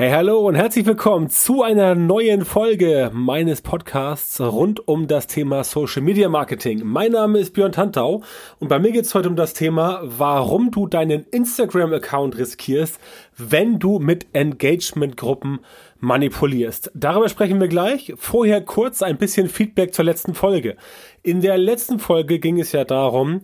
Hey, hallo und herzlich willkommen zu einer neuen Folge meines Podcasts rund um das Thema Social Media Marketing. Mein Name ist Björn Tantau und bei mir geht es heute um das Thema, warum du deinen Instagram-Account riskierst, wenn du mit Engagement-Gruppen manipulierst. Darüber sprechen wir gleich. Vorher kurz ein bisschen Feedback zur letzten Folge. In der letzten Folge ging es ja darum,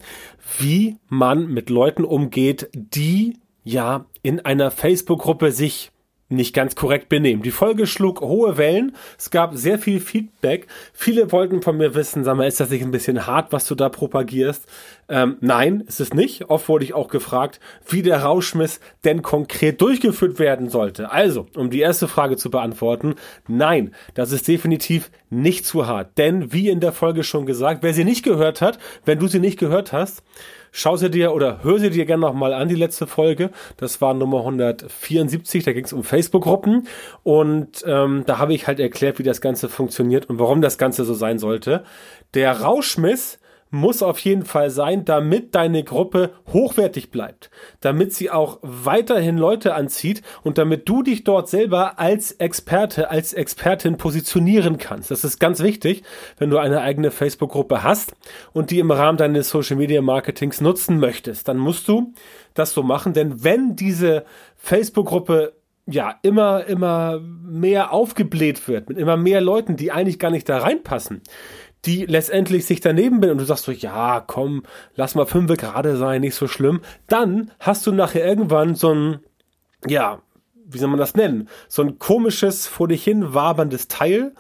wie man mit Leuten umgeht, die ja in einer Facebook-Gruppe sich nicht ganz korrekt benehmen. Die Folge schlug hohe Wellen. Es gab sehr viel Feedback. Viele wollten von mir wissen, sag mal, ist das nicht ein bisschen hart, was du da propagierst? Ähm, nein, ist es nicht. Oft wurde ich auch gefragt, wie der Rauschmiss denn konkret durchgeführt werden sollte. Also, um die erste Frage zu beantworten, nein, das ist definitiv nicht zu hart. Denn, wie in der Folge schon gesagt, wer sie nicht gehört hat, wenn du sie nicht gehört hast, schau sie dir oder hör sie dir gerne nochmal an, die letzte Folge. Das war Nummer 174, da ging es um Facebook-Gruppen. Und ähm, da habe ich halt erklärt, wie das Ganze funktioniert und warum das Ganze so sein sollte. Der Rauschmiss muss auf jeden Fall sein, damit deine Gruppe hochwertig bleibt, damit sie auch weiterhin Leute anzieht und damit du dich dort selber als Experte, als Expertin positionieren kannst. Das ist ganz wichtig, wenn du eine eigene Facebook-Gruppe hast und die im Rahmen deines Social Media Marketings nutzen möchtest, dann musst du das so machen, denn wenn diese Facebook-Gruppe ja, immer, immer mehr aufgebläht wird, mit immer mehr Leuten, die eigentlich gar nicht da reinpassen, die letztendlich sich daneben bin und du sagst so, ja, komm, lass mal fünf gerade sein, nicht so schlimm, dann hast du nachher irgendwann so ein, ja, wie soll man das nennen? So ein komisches, vor dich hin waberndes Teil,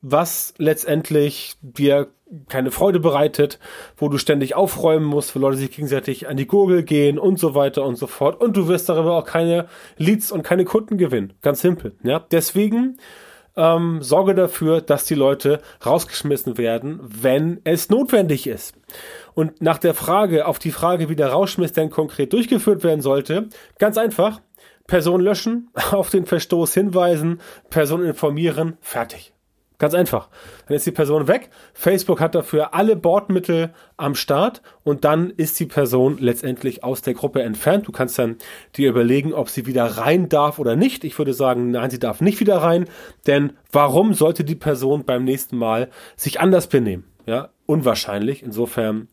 was letztendlich dir keine Freude bereitet, wo du ständig aufräumen musst, wo Leute sich gegenseitig an die Gurgel gehen und so weiter und so fort. Und du wirst darüber auch keine Leads und keine Kunden gewinnen. Ganz simpel. Ja, deswegen ähm, sorge dafür, dass die Leute rausgeschmissen werden, wenn es notwendig ist. Und nach der Frage, auf die Frage, wie der Rauschmiss denn konkret durchgeführt werden sollte, ganz einfach, Person löschen, auf den Verstoß hinweisen, Person informieren, fertig. Ganz einfach. Dann ist die Person weg. Facebook hat dafür alle Bordmittel am Start und dann ist die Person letztendlich aus der Gruppe entfernt. Du kannst dann dir überlegen, ob sie wieder rein darf oder nicht. Ich würde sagen, nein, sie darf nicht wieder rein, denn warum sollte die Person beim nächsten Mal sich anders benehmen? Ja, unwahrscheinlich. Insofern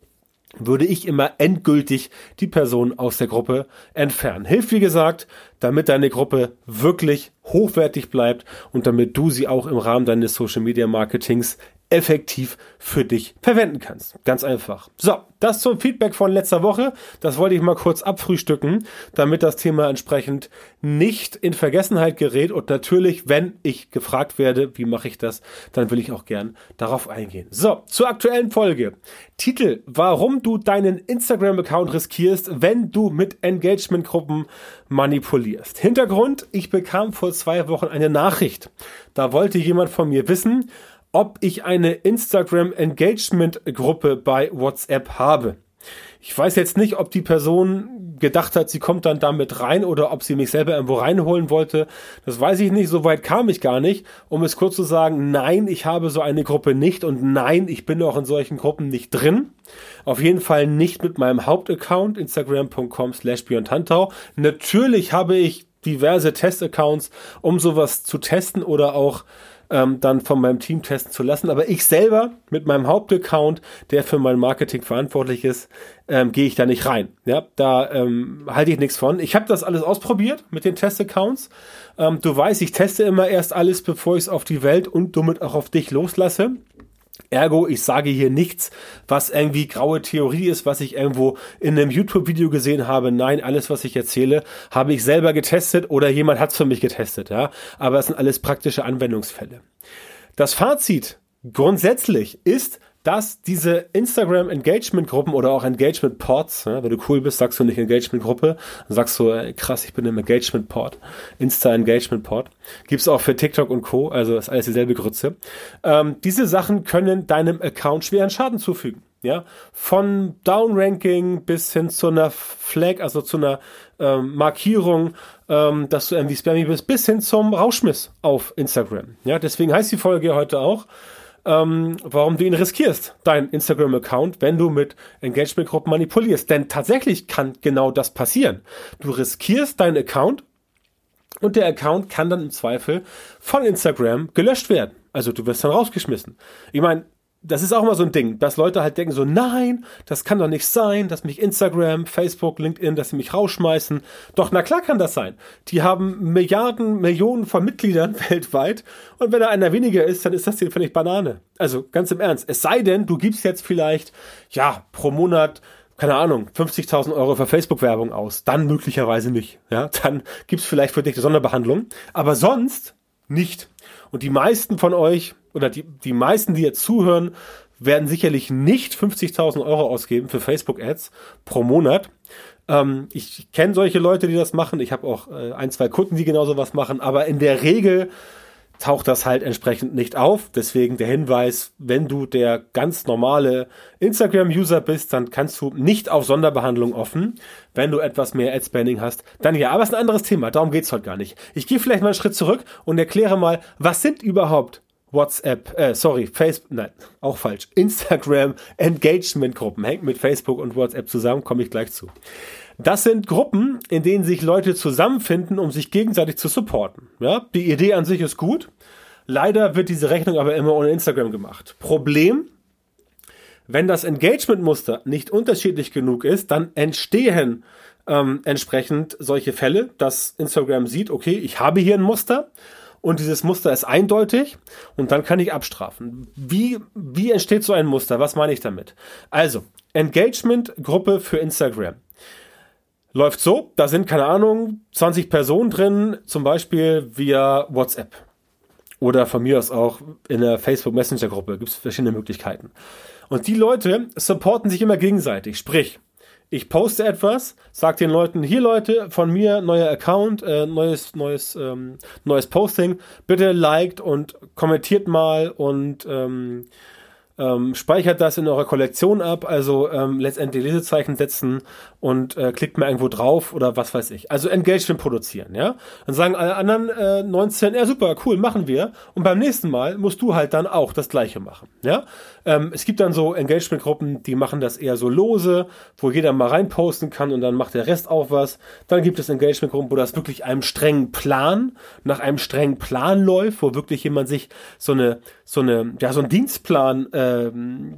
würde ich immer endgültig die Person aus der Gruppe entfernen. Hilft, wie gesagt, damit deine Gruppe wirklich hochwertig bleibt und damit du sie auch im Rahmen deines Social Media Marketings effektiv für dich verwenden kannst. Ganz einfach. So, das zum Feedback von letzter Woche. Das wollte ich mal kurz abfrühstücken, damit das Thema entsprechend nicht in Vergessenheit gerät. Und natürlich, wenn ich gefragt werde, wie mache ich das, dann will ich auch gern darauf eingehen. So, zur aktuellen Folge. Titel, warum du deinen Instagram-Account riskierst, wenn du mit Engagement-Gruppen manipulierst. Hintergrund, ich bekam vor zwei Wochen eine Nachricht. Da wollte jemand von mir wissen, ob ich eine Instagram Engagement Gruppe bei WhatsApp habe. Ich weiß jetzt nicht, ob die Person gedacht hat, sie kommt dann damit rein oder ob sie mich selber irgendwo reinholen wollte. Das weiß ich nicht. Soweit kam ich gar nicht. Um es kurz zu sagen, nein, ich habe so eine Gruppe nicht und nein, ich bin auch in solchen Gruppen nicht drin. Auf jeden Fall nicht mit meinem Hauptaccount, instagram.com slash Natürlich habe ich diverse Testaccounts, um sowas zu testen oder auch ähm, dann von meinem Team testen zu lassen. Aber ich selber mit meinem Hauptaccount, der für mein Marketing verantwortlich ist, ähm, gehe ich da nicht rein. Ja, da ähm, halte ich nichts von. Ich habe das alles ausprobiert mit den Testaccounts. Ähm, du weißt, ich teste immer erst alles, bevor ich es auf die Welt und somit auch auf dich loslasse. Ergo, ich sage hier nichts, was irgendwie graue Theorie ist, was ich irgendwo in einem YouTube-Video gesehen habe. Nein, alles, was ich erzähle, habe ich selber getestet oder jemand hat es für mich getestet. Ja, aber es sind alles praktische Anwendungsfälle. Das Fazit grundsätzlich ist, dass diese Instagram Engagement Gruppen oder auch Engagement Ports, ja, wenn du cool bist, sagst du nicht Engagement Gruppe, sagst du, ey, krass, ich bin im Engagement Port, Insta Engagement Port, gibt's auch für TikTok und Co, also ist alles dieselbe Grütze. Ähm, diese Sachen können deinem Account schweren Schaden zufügen. Ja, von Downranking bis hin zu einer Flag, also zu einer ähm, Markierung, ähm, dass du irgendwie spammy bist, bis hin zum Rauschmiss auf Instagram. Ja, deswegen heißt die Folge heute auch, ähm, warum du ihn riskierst, dein Instagram-Account, wenn du mit Engagement-Gruppen manipulierst. Denn tatsächlich kann genau das passieren. Du riskierst deinen Account, Und der Account kann dann im Zweifel von Instagram gelöscht werden. Also du wirst dann rausgeschmissen. Ich meine, das ist auch immer so ein Ding, dass Leute halt denken so, nein, das kann doch nicht sein, dass mich Instagram, Facebook, LinkedIn, dass sie mich rausschmeißen. Doch, na klar kann das sein. Die haben Milliarden, Millionen von Mitgliedern weltweit und wenn da einer weniger ist, dann ist das dir völlig Banane. Also ganz im Ernst. Es sei denn, du gibst jetzt vielleicht, ja, pro Monat keine Ahnung, 50.000 Euro für Facebook-Werbung aus. Dann möglicherweise nicht. Ja, dann gibt's vielleicht für dich eine Sonderbehandlung. Aber sonst nicht. Und die meisten von euch oder die, die meisten, die jetzt zuhören, werden sicherlich nicht 50.000 Euro ausgeben für Facebook-Ads pro Monat. Ähm, ich kenne solche Leute, die das machen. Ich habe auch äh, ein, zwei Kunden, die genauso was machen. Aber in der Regel taucht das halt entsprechend nicht auf. Deswegen der Hinweis, wenn du der ganz normale Instagram-User bist, dann kannst du nicht auf Sonderbehandlung offen. Wenn du etwas mehr Ad-Spending hast, dann ja. Aber es ist ein anderes Thema. Darum geht's heute gar nicht. Ich gehe vielleicht mal einen Schritt zurück und erkläre mal, was sind überhaupt WhatsApp, äh, sorry, Facebook, nein, auch falsch. Instagram Engagement Gruppen hängt mit Facebook und WhatsApp zusammen, komme ich gleich zu. Das sind Gruppen, in denen sich Leute zusammenfinden, um sich gegenseitig zu supporten. Ja, die Idee an sich ist gut. Leider wird diese Rechnung aber immer ohne Instagram gemacht. Problem, wenn das Engagement-Muster nicht unterschiedlich genug ist, dann entstehen ähm, entsprechend solche Fälle, dass Instagram sieht, okay, ich habe hier ein Muster und dieses Muster ist eindeutig und dann kann ich abstrafen. Wie, wie entsteht so ein Muster? Was meine ich damit? Also, Engagement-Gruppe für Instagram läuft so, da sind, keine Ahnung, 20 Personen drin, zum Beispiel via WhatsApp. Oder von mir aus auch in der Facebook Messenger Gruppe gibt es verschiedene Möglichkeiten. Und die Leute supporten sich immer gegenseitig. Sprich, ich poste etwas, sag den Leuten, hier Leute, von mir neuer Account, äh, neues, neues, ähm, neues Posting, bitte liked und kommentiert mal und ähm, ähm, speichert das in eurer Kollektion ab, also ähm, letztendlich Lesezeichen setzen und äh, klickt mal irgendwo drauf oder was weiß ich. Also Engagement produzieren, ja. Dann sagen alle anderen äh, 19, ja super, cool, machen wir. Und beim nächsten Mal musst du halt dann auch das gleiche machen, ja. Ähm, es gibt dann so Engagement-Gruppen, die machen das eher so lose, wo jeder mal reinposten kann und dann macht der Rest auch was. Dann gibt es Engagement-Gruppen, wo das wirklich einem strengen Plan, nach einem strengen Plan läuft, wo wirklich jemand sich so eine, so eine, ja, so einen Dienstplan äh,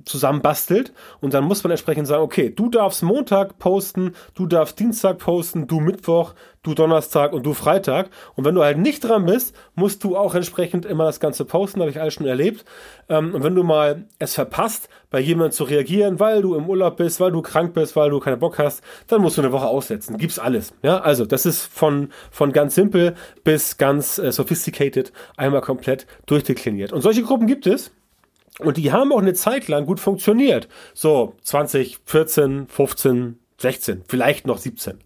zusammenbastelt und dann muss man entsprechend sagen, okay, du darfst Montag posten, du darfst Dienstag posten, du Mittwoch, du Donnerstag und du Freitag. Und wenn du halt nicht dran bist, musst du auch entsprechend immer das Ganze posten, habe ich alles schon erlebt. Ähm, und wenn du mal es verpasst, bei jemandem zu reagieren, weil du im Urlaub bist, weil du krank bist, weil du keinen Bock hast, dann musst du eine Woche aussetzen. Gibt's alles. Ja, also das ist von, von ganz simpel bis ganz äh, sophisticated einmal komplett durchdekliniert. Und solche Gruppen gibt es. Und die haben auch eine Zeit lang gut funktioniert. So 20, 14, 15, 16, vielleicht noch 17.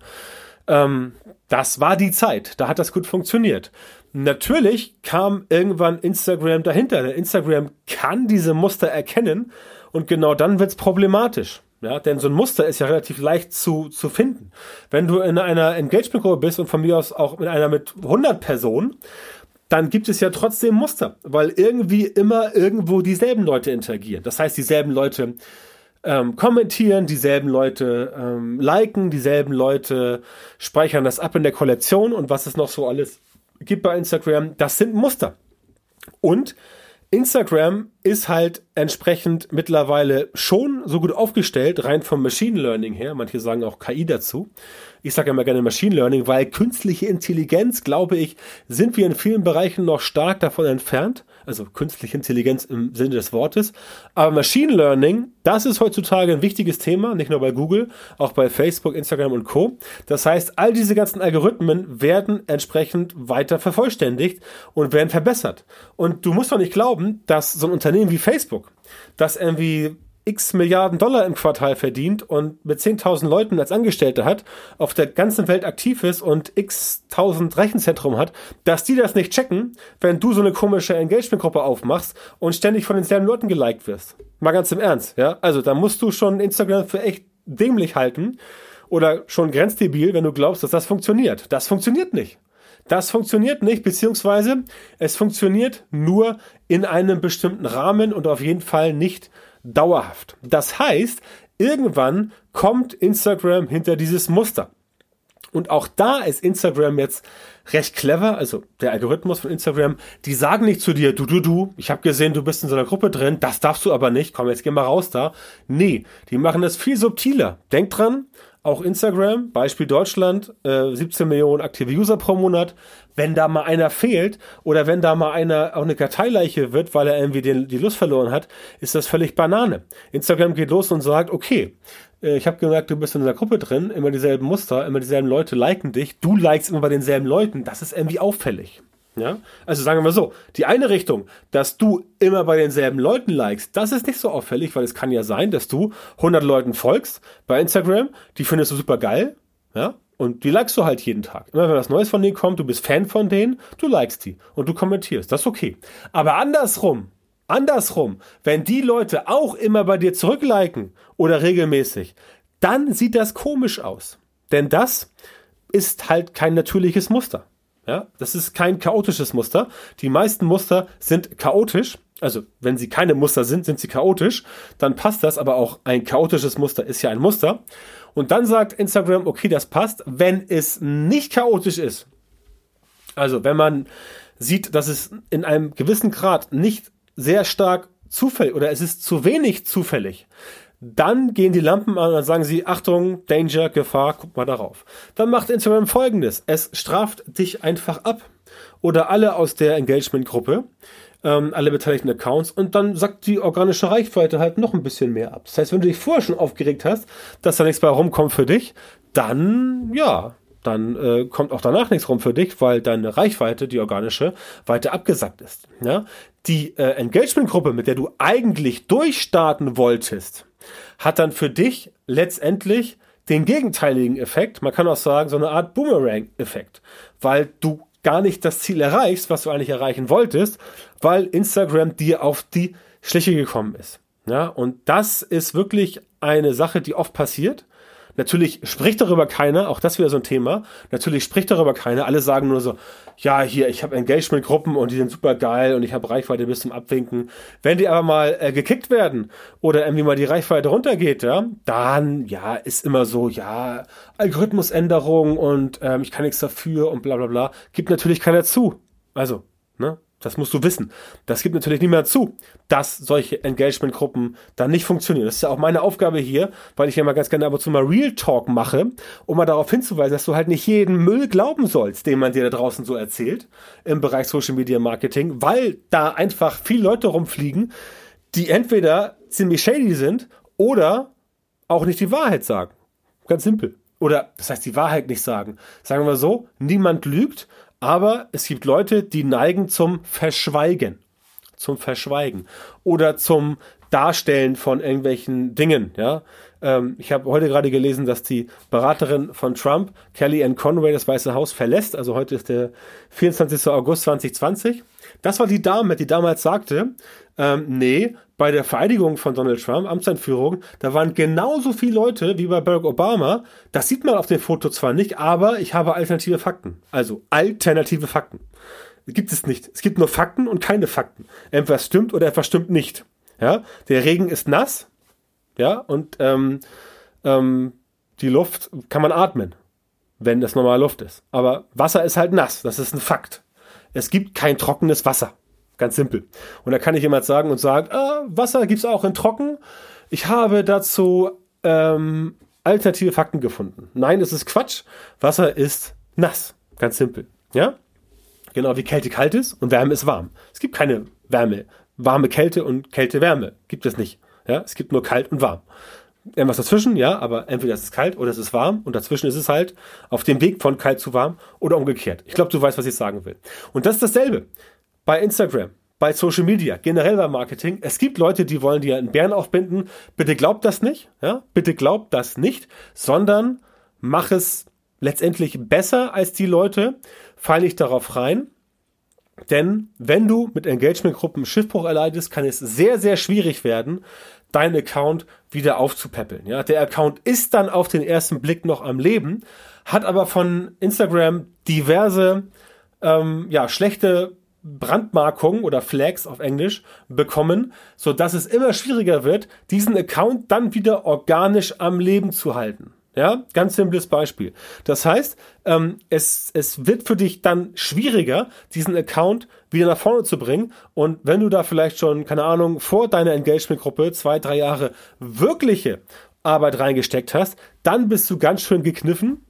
Ähm, das war die Zeit. Da hat das gut funktioniert. Natürlich kam irgendwann Instagram dahinter. Instagram kann diese Muster erkennen und genau dann wird's problematisch. Ja, denn so ein Muster ist ja relativ leicht zu, zu finden. Wenn du in einer Engagement-Gruppe bist und von mir aus auch in einer mit 100 Personen, dann gibt es ja trotzdem Muster, weil irgendwie immer irgendwo dieselben Leute interagieren. Das heißt, dieselben Leute ähm, kommentieren, dieselben Leute ähm, liken, dieselben Leute speichern das ab in der Kollektion und was es noch so alles gibt bei Instagram, das sind Muster. Und Instagram ist halt entsprechend mittlerweile schon so gut aufgestellt, rein vom Machine Learning her. Manche sagen auch KI dazu. Ich sage immer gerne Machine Learning, weil künstliche Intelligenz, glaube ich, sind wir in vielen Bereichen noch stark davon entfernt also künstliche Intelligenz im Sinne des Wortes. Aber Machine Learning, das ist heutzutage ein wichtiges Thema, nicht nur bei Google, auch bei Facebook, Instagram und Co. Das heißt, all diese ganzen Algorithmen werden entsprechend weiter vervollständigt und werden verbessert. Und du musst doch nicht glauben, dass so ein Unternehmen wie Facebook, das irgendwie x Milliarden Dollar im Quartal verdient und mit 10.000 Leuten als Angestellte hat, auf der ganzen Welt aktiv ist und x tausend Rechenzentrum hat, dass die das nicht checken, wenn du so eine komische Engagement-Gruppe aufmachst und ständig von denselben Leuten geliked wirst. Mal ganz im Ernst, ja? Also da musst du schon Instagram für echt dämlich halten oder schon grenzdebil, wenn du glaubst, dass das funktioniert. Das funktioniert nicht. Das funktioniert nicht, beziehungsweise es funktioniert nur in einem bestimmten Rahmen und auf jeden Fall nicht dauerhaft. Das heißt, irgendwann kommt Instagram hinter dieses Muster. Und auch da ist Instagram jetzt recht clever, also der Algorithmus von Instagram, die sagen nicht zu dir, du, du, du, ich habe gesehen, du bist in so einer Gruppe drin, das darfst du aber nicht, komm, jetzt geh mal raus da. Nee, die machen das viel subtiler. Denk dran, auch Instagram, Beispiel Deutschland, äh, 17 Millionen aktive User pro Monat. Wenn da mal einer fehlt oder wenn da mal einer auch eine Karteileiche wird, weil er irgendwie den, die Lust verloren hat, ist das völlig Banane. Instagram geht los und sagt, okay, äh, ich habe gemerkt, du bist in einer Gruppe drin, immer dieselben Muster, immer dieselben Leute liken dich, du likest immer bei denselben Leuten, das ist irgendwie auffällig. Ja, also sagen wir so, die eine Richtung, dass du immer bei denselben Leuten likest, das ist nicht so auffällig, weil es kann ja sein, dass du 100 Leuten folgst bei Instagram, die findest du super geil, ja, und die likest du halt jeden Tag. Immer wenn was Neues von denen kommt, du bist Fan von denen, du likest die und du kommentierst, das ist okay. Aber andersrum, Andersrum, wenn die Leute auch immer bei dir zurückliken oder regelmäßig, dann sieht das komisch aus. Denn das ist halt kein natürliches Muster. Ja, das ist kein chaotisches Muster. Die meisten Muster sind chaotisch. Also, wenn sie keine Muster sind, sind sie chaotisch. Dann passt das, aber auch ein chaotisches Muster ist ja ein Muster. Und dann sagt Instagram, okay, das passt, wenn es nicht chaotisch ist. Also, wenn man sieht, dass es in einem gewissen Grad nicht sehr stark zufällig oder es ist zu wenig zufällig, dann gehen die Lampen an und dann sagen sie, Achtung, Danger, Gefahr, guck mal darauf. Dann macht Instagram folgendes. Es straft dich einfach ab. Oder alle aus der Engagement-Gruppe, ähm, alle beteiligten Accounts und dann sagt die organische Reichweite halt noch ein bisschen mehr ab. Das heißt, wenn du dich vorher schon aufgeregt hast, dass da nichts bei rumkommt für dich, dann, ja, dann äh, kommt auch danach nichts rum für dich, weil deine Reichweite, die organische, weiter abgesackt ist. Ja? Die äh, Engagement-Gruppe, mit der du eigentlich durchstarten wolltest, hat dann für dich letztendlich den gegenteiligen Effekt. Man kann auch sagen, so eine Art Boomerang-Effekt, weil du gar nicht das Ziel erreichst, was du eigentlich erreichen wolltest, weil Instagram dir auf die Schliche gekommen ist. Ja, und das ist wirklich eine Sache, die oft passiert. Natürlich spricht darüber keiner, auch das wieder so ein Thema. Natürlich spricht darüber keiner. Alle sagen nur so, ja, hier, ich habe Engagement-Gruppen und die sind super geil und ich habe Reichweite bis zum Abwinken. Wenn die aber mal äh, gekickt werden oder irgendwie mal die Reichweite runtergeht, ja, dann, ja, ist immer so, ja, Algorithmusänderung und ähm, ich kann nichts dafür und bla bla bla. Gibt natürlich keiner zu. Also, ne? Das musst du wissen. Das gibt natürlich niemand zu, dass solche Engagement-Gruppen dann nicht funktionieren. Das ist ja auch meine Aufgabe hier, weil ich ja mal ganz gerne ab und zu mal Real Talk mache, um mal darauf hinzuweisen, dass du halt nicht jeden Müll glauben sollst, den man dir da draußen so erzählt im Bereich Social Media Marketing, weil da einfach viele Leute rumfliegen, die entweder ziemlich shady sind oder auch nicht die Wahrheit sagen. Ganz simpel. Oder das heißt die Wahrheit nicht sagen. Sagen wir so, niemand lügt, aber es gibt Leute, die neigen zum Verschweigen. Zum Verschweigen. Oder zum Darstellen von irgendwelchen Dingen, ja. Ähm, ich habe heute gerade gelesen, dass die Beraterin von Trump, Kellyanne Conway, das Weiße Haus verlässt. Also heute ist der 24. August 2020. Das war die Dame, die damals sagte, ähm, nee, bei der Vereidigung von Donald Trump, Amtseinführung, da waren genauso viele Leute wie bei Barack Obama. Das sieht man auf dem Foto zwar nicht, aber ich habe alternative Fakten. Also alternative Fakten. Gibt es nicht. Es gibt nur Fakten und keine Fakten. Etwas stimmt oder etwas stimmt nicht. Ja, der Regen ist nass. Ja, und ähm, ähm, die Luft kann man atmen, wenn das normale Luft ist. Aber Wasser ist halt nass. Das ist ein Fakt. Es gibt kein trockenes Wasser. Ganz simpel. Und da kann ich jemand sagen und sagen, ah, Wasser gibt's auch in trocken. Ich habe dazu ähm, alternative Fakten gefunden. Nein, es ist Quatsch. Wasser ist nass. Ganz simpel. Ja? Genau wie Kälte kalt ist und Wärme ist warm. Es gibt keine Wärme. Warme Kälte und Kälte Wärme. Gibt es nicht. Ja? Es gibt nur kalt und warm. Irgendwas dazwischen, ja, aber entweder ist es kalt oder es ist warm und dazwischen ist es halt auf dem Weg von kalt zu warm oder umgekehrt. Ich glaube, du weißt, was ich sagen will. Und das ist dasselbe bei Instagram, bei Social Media, generell beim Marketing. Es gibt Leute, die wollen dir einen Bären aufbinden. Bitte glaubt das nicht, ja? Bitte glaubt das nicht, sondern mach es letztendlich besser als die Leute. Fall nicht darauf rein. Denn wenn du mit Engagement-Gruppen Schiffbruch erleidest, kann es sehr, sehr schwierig werden, deinen Account wieder aufzupäppeln. Ja, der Account ist dann auf den ersten Blick noch am Leben, hat aber von Instagram diverse ähm, ja, schlechte Brandmarkung oder Flags auf Englisch bekommen, so dass es immer schwieriger wird, diesen Account dann wieder organisch am Leben zu halten. Ja, ganz simples Beispiel. Das heißt, ähm, es, es wird für dich dann schwieriger, diesen Account wieder nach vorne zu bringen. Und wenn du da vielleicht schon, keine Ahnung, vor deiner Engagement-Gruppe zwei, drei Jahre wirkliche Arbeit reingesteckt hast, dann bist du ganz schön gekniffen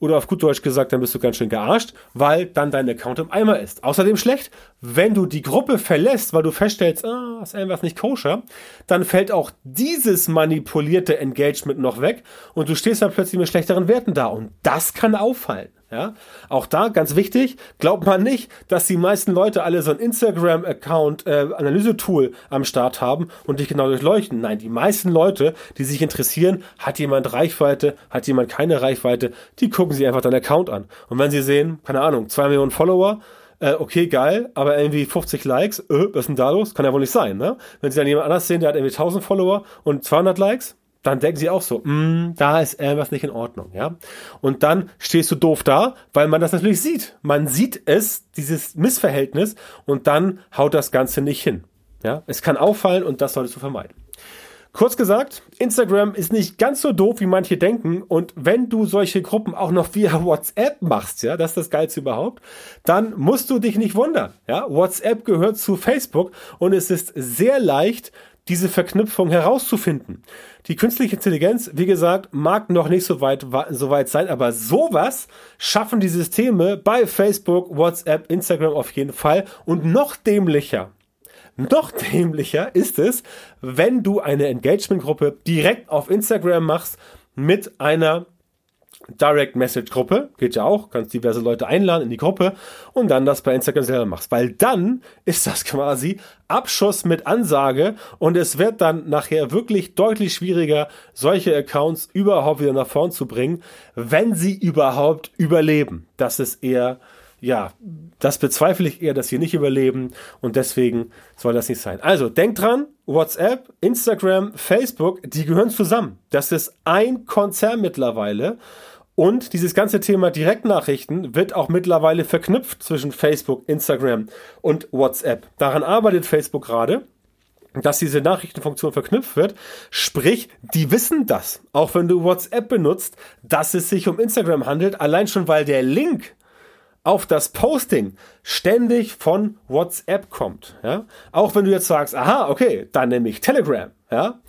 oder auf gut Deutsch gesagt, dann bist du ganz schön gearscht, weil dann dein Account im Eimer ist. Außerdem schlecht, wenn du die Gruppe verlässt, weil du feststellst, ah, ist irgendwas nicht koscher, dann fällt auch dieses manipulierte Engagement noch weg und du stehst dann plötzlich mit schlechteren Werten da. Und das kann auffallen. Ja, auch da ganz wichtig, glaubt man nicht, dass die meisten Leute alle so ein Instagram-Account, äh, Analyse-Tool am Start haben und dich genau durchleuchten. Nein, die meisten Leute, die sich interessieren, hat jemand Reichweite, hat jemand keine Reichweite, die gucken sich einfach deinen Account an. Und wenn sie sehen, keine Ahnung, zwei Millionen Follower, äh, okay, geil, aber irgendwie 50 Likes, äh, was ist denn da los? Kann ja wohl nicht sein, ne? Wenn sie dann jemand anders sehen, der hat irgendwie 1000 Follower und 200 Likes, dann denken sie auch so, mm, da ist irgendwas nicht in Ordnung, ja. Und dann stehst du doof da, weil man das natürlich sieht. Man sieht es, dieses Missverhältnis, und dann haut das Ganze nicht hin. Ja, es kann auffallen und das solltest du vermeiden. Kurz gesagt, Instagram ist nicht ganz so doof, wie manche denken. Und wenn du solche Gruppen auch noch via WhatsApp machst, ja, das ist das Geilste überhaupt, dann musst du dich nicht wundern. Ja, WhatsApp gehört zu Facebook und es ist sehr leicht, diese Verknüpfung herauszufinden. Die künstliche Intelligenz, wie gesagt, mag noch nicht so weit, so weit sein, aber sowas schaffen die Systeme bei Facebook, WhatsApp, Instagram auf jeden Fall und noch dämlicher. Noch dämlicher ist es, wenn du eine Engagement-Gruppe direkt auf Instagram machst mit einer Direct Message Gruppe, geht ja auch, kannst diverse Leute einladen in die Gruppe und dann das bei Instagram selber machst, weil dann ist das quasi Abschuss mit Ansage und es wird dann nachher wirklich deutlich schwieriger, solche Accounts überhaupt wieder nach vorn zu bringen, wenn sie überhaupt überleben. Das ist eher ja, das bezweifle ich eher, dass sie nicht überleben und deswegen soll das nicht sein. Also denkt dran, WhatsApp, Instagram, Facebook, die gehören zusammen. Das ist ein Konzern mittlerweile und dieses ganze Thema Direktnachrichten wird auch mittlerweile verknüpft zwischen Facebook, Instagram und WhatsApp. Daran arbeitet Facebook gerade dass diese Nachrichtenfunktion verknüpft wird. Sprich, die wissen das, auch wenn du WhatsApp benutzt, dass es sich um Instagram handelt, allein schon weil der Link auf das Posting ständig von WhatsApp kommt. Ja? Auch wenn du jetzt sagst, aha, okay, dann nehme ich Telegram, ja,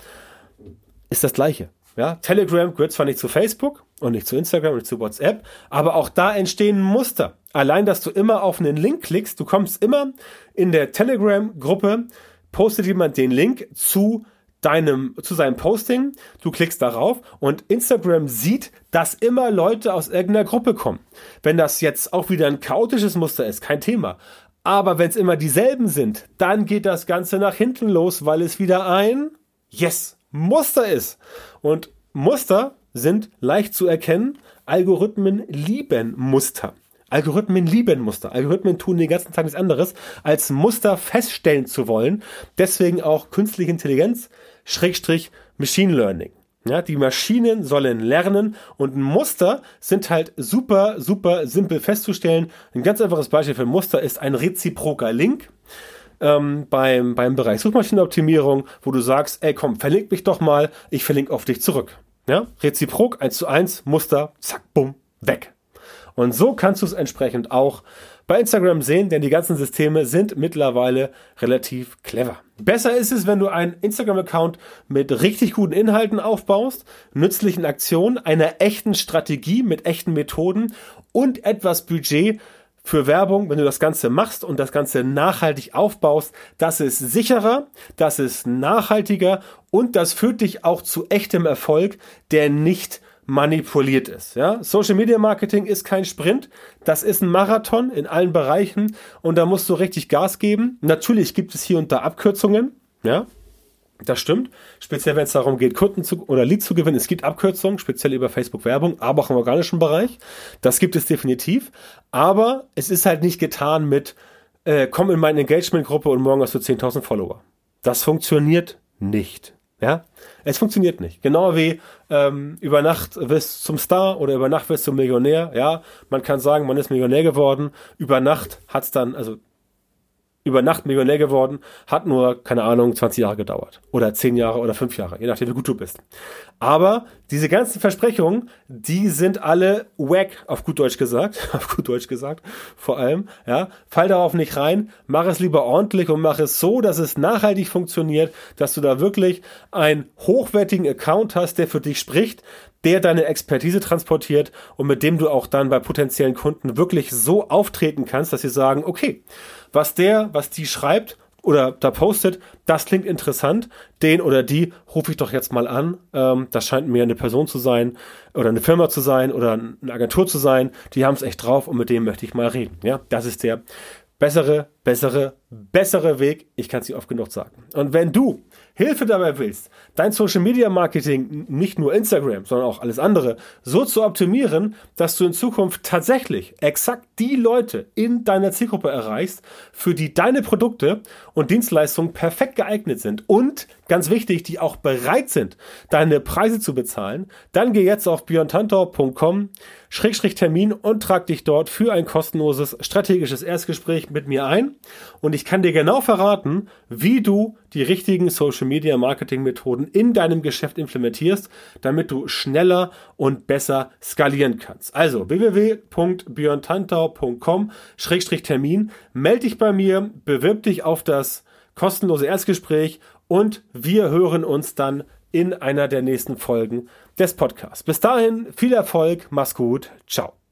ist das gleiche. Ja? Telegram gehört zwar nicht zu Facebook und nicht zu Instagram und nicht zu WhatsApp, aber auch da entstehen Muster. Allein, dass du immer auf einen Link klickst, du kommst immer in der Telegram-Gruppe, postet jemand den Link zu deinem, zu seinem Posting, du klickst darauf und Instagram sieht, dass immer Leute aus irgendeiner Gruppe kommen. Wenn das jetzt auch wieder ein chaotisches Muster ist, kein Thema. Aber wenn es immer dieselben sind, dann geht das Ganze nach hinten los, weil es wieder ein Yes Muster ist. Und Muster sind leicht zu erkennen. Algorithmen lieben Muster. Algorithmen lieben Muster. Algorithmen tun den ganzen Tag nichts anderes, als Muster feststellen zu wollen. Deswegen auch künstliche Intelligenz Schrägstrich Machine Learning. Ja, die Maschinen sollen lernen und Muster sind halt super, super simpel festzustellen. Ein ganz einfaches Beispiel für Muster ist ein reziproker Link. Ähm, beim, beim Bereich Suchmaschinenoptimierung, wo du sagst, ey komm, verlink mich doch mal, ich verlinke auf dich zurück. Ja, reziprok, eins zu eins, Muster, zack, bumm, weg. Und so kannst du es entsprechend auch bei Instagram sehen, denn die ganzen Systeme sind mittlerweile relativ clever. Besser ist es, wenn du einen Instagram-Account mit richtig guten Inhalten aufbaust, nützlichen Aktionen, einer echten Strategie mit echten Methoden und etwas Budget für Werbung, wenn du das Ganze machst und das Ganze nachhaltig aufbaust, das ist sicherer, das ist nachhaltiger und das führt dich auch zu echtem Erfolg, der nicht manipuliert ist. Ja? Social Media Marketing ist kein Sprint, das ist ein Marathon in allen Bereichen und da musst du richtig Gas geben. Natürlich gibt es hier und da Abkürzungen, ja, das stimmt. Speziell wenn es darum geht, Kunden zu oder Leads zu gewinnen. Es gibt Abkürzungen, speziell über Facebook Werbung, aber auch im organischen Bereich. Das gibt es definitiv. Aber es ist halt nicht getan mit, äh, komm in meine Engagement-Gruppe und morgen hast du 10.000 Follower. Das funktioniert nicht. Ja, es funktioniert nicht. Genau wie ähm, über Nacht wirst du zum Star oder über Nacht wirst du Millionär. Ja, man kann sagen, man ist Millionär geworden. Über Nacht hat's dann, also über Nacht Millionär geworden, hat nur, keine Ahnung, 20 Jahre gedauert. Oder 10 Jahre oder 5 Jahre, je nachdem, wie gut du bist. Aber diese ganzen Versprechungen, die sind alle wack, auf gut Deutsch gesagt, auf gut Deutsch gesagt, vor allem, ja. Fall darauf nicht rein, mach es lieber ordentlich und mach es so, dass es nachhaltig funktioniert, dass du da wirklich einen hochwertigen Account hast, der für dich spricht, der deine Expertise transportiert und mit dem du auch dann bei potenziellen Kunden wirklich so auftreten kannst, dass sie sagen, okay, was der, was die schreibt oder da postet, das klingt interessant, den oder die rufe ich doch jetzt mal an. Ähm, das scheint mir eine Person zu sein oder eine Firma zu sein oder eine Agentur zu sein. Die haben es echt drauf und mit dem möchte ich mal reden. Ja, das ist der bessere, bessere, bessere Weg. Ich kann es nicht oft genug sagen. Und wenn du Hilfe dabei willst, dein Social Media Marketing, nicht nur Instagram, sondern auch alles andere, so zu optimieren, dass du in Zukunft tatsächlich exakt die Leute in deiner Zielgruppe erreichst, für die deine Produkte und Dienstleistungen perfekt geeignet sind und ganz wichtig, die auch bereit sind, deine Preise zu bezahlen, dann geh jetzt auf björntantau.com Schrägstrich Termin und trag dich dort für ein kostenloses strategisches Erstgespräch mit mir ein und ich kann dir genau verraten, wie du die richtigen Social Media Marketing Methoden in deinem Geschäft implementierst, damit du schneller und besser skalieren kannst. Also www.björntantau.com Schrägstrich Termin, melde dich bei mir, bewirb dich auf das kostenlose Erstgespräch und wir hören uns dann in einer der nächsten Folgen des Podcasts. Bis dahin viel Erfolg, mach's gut, ciao.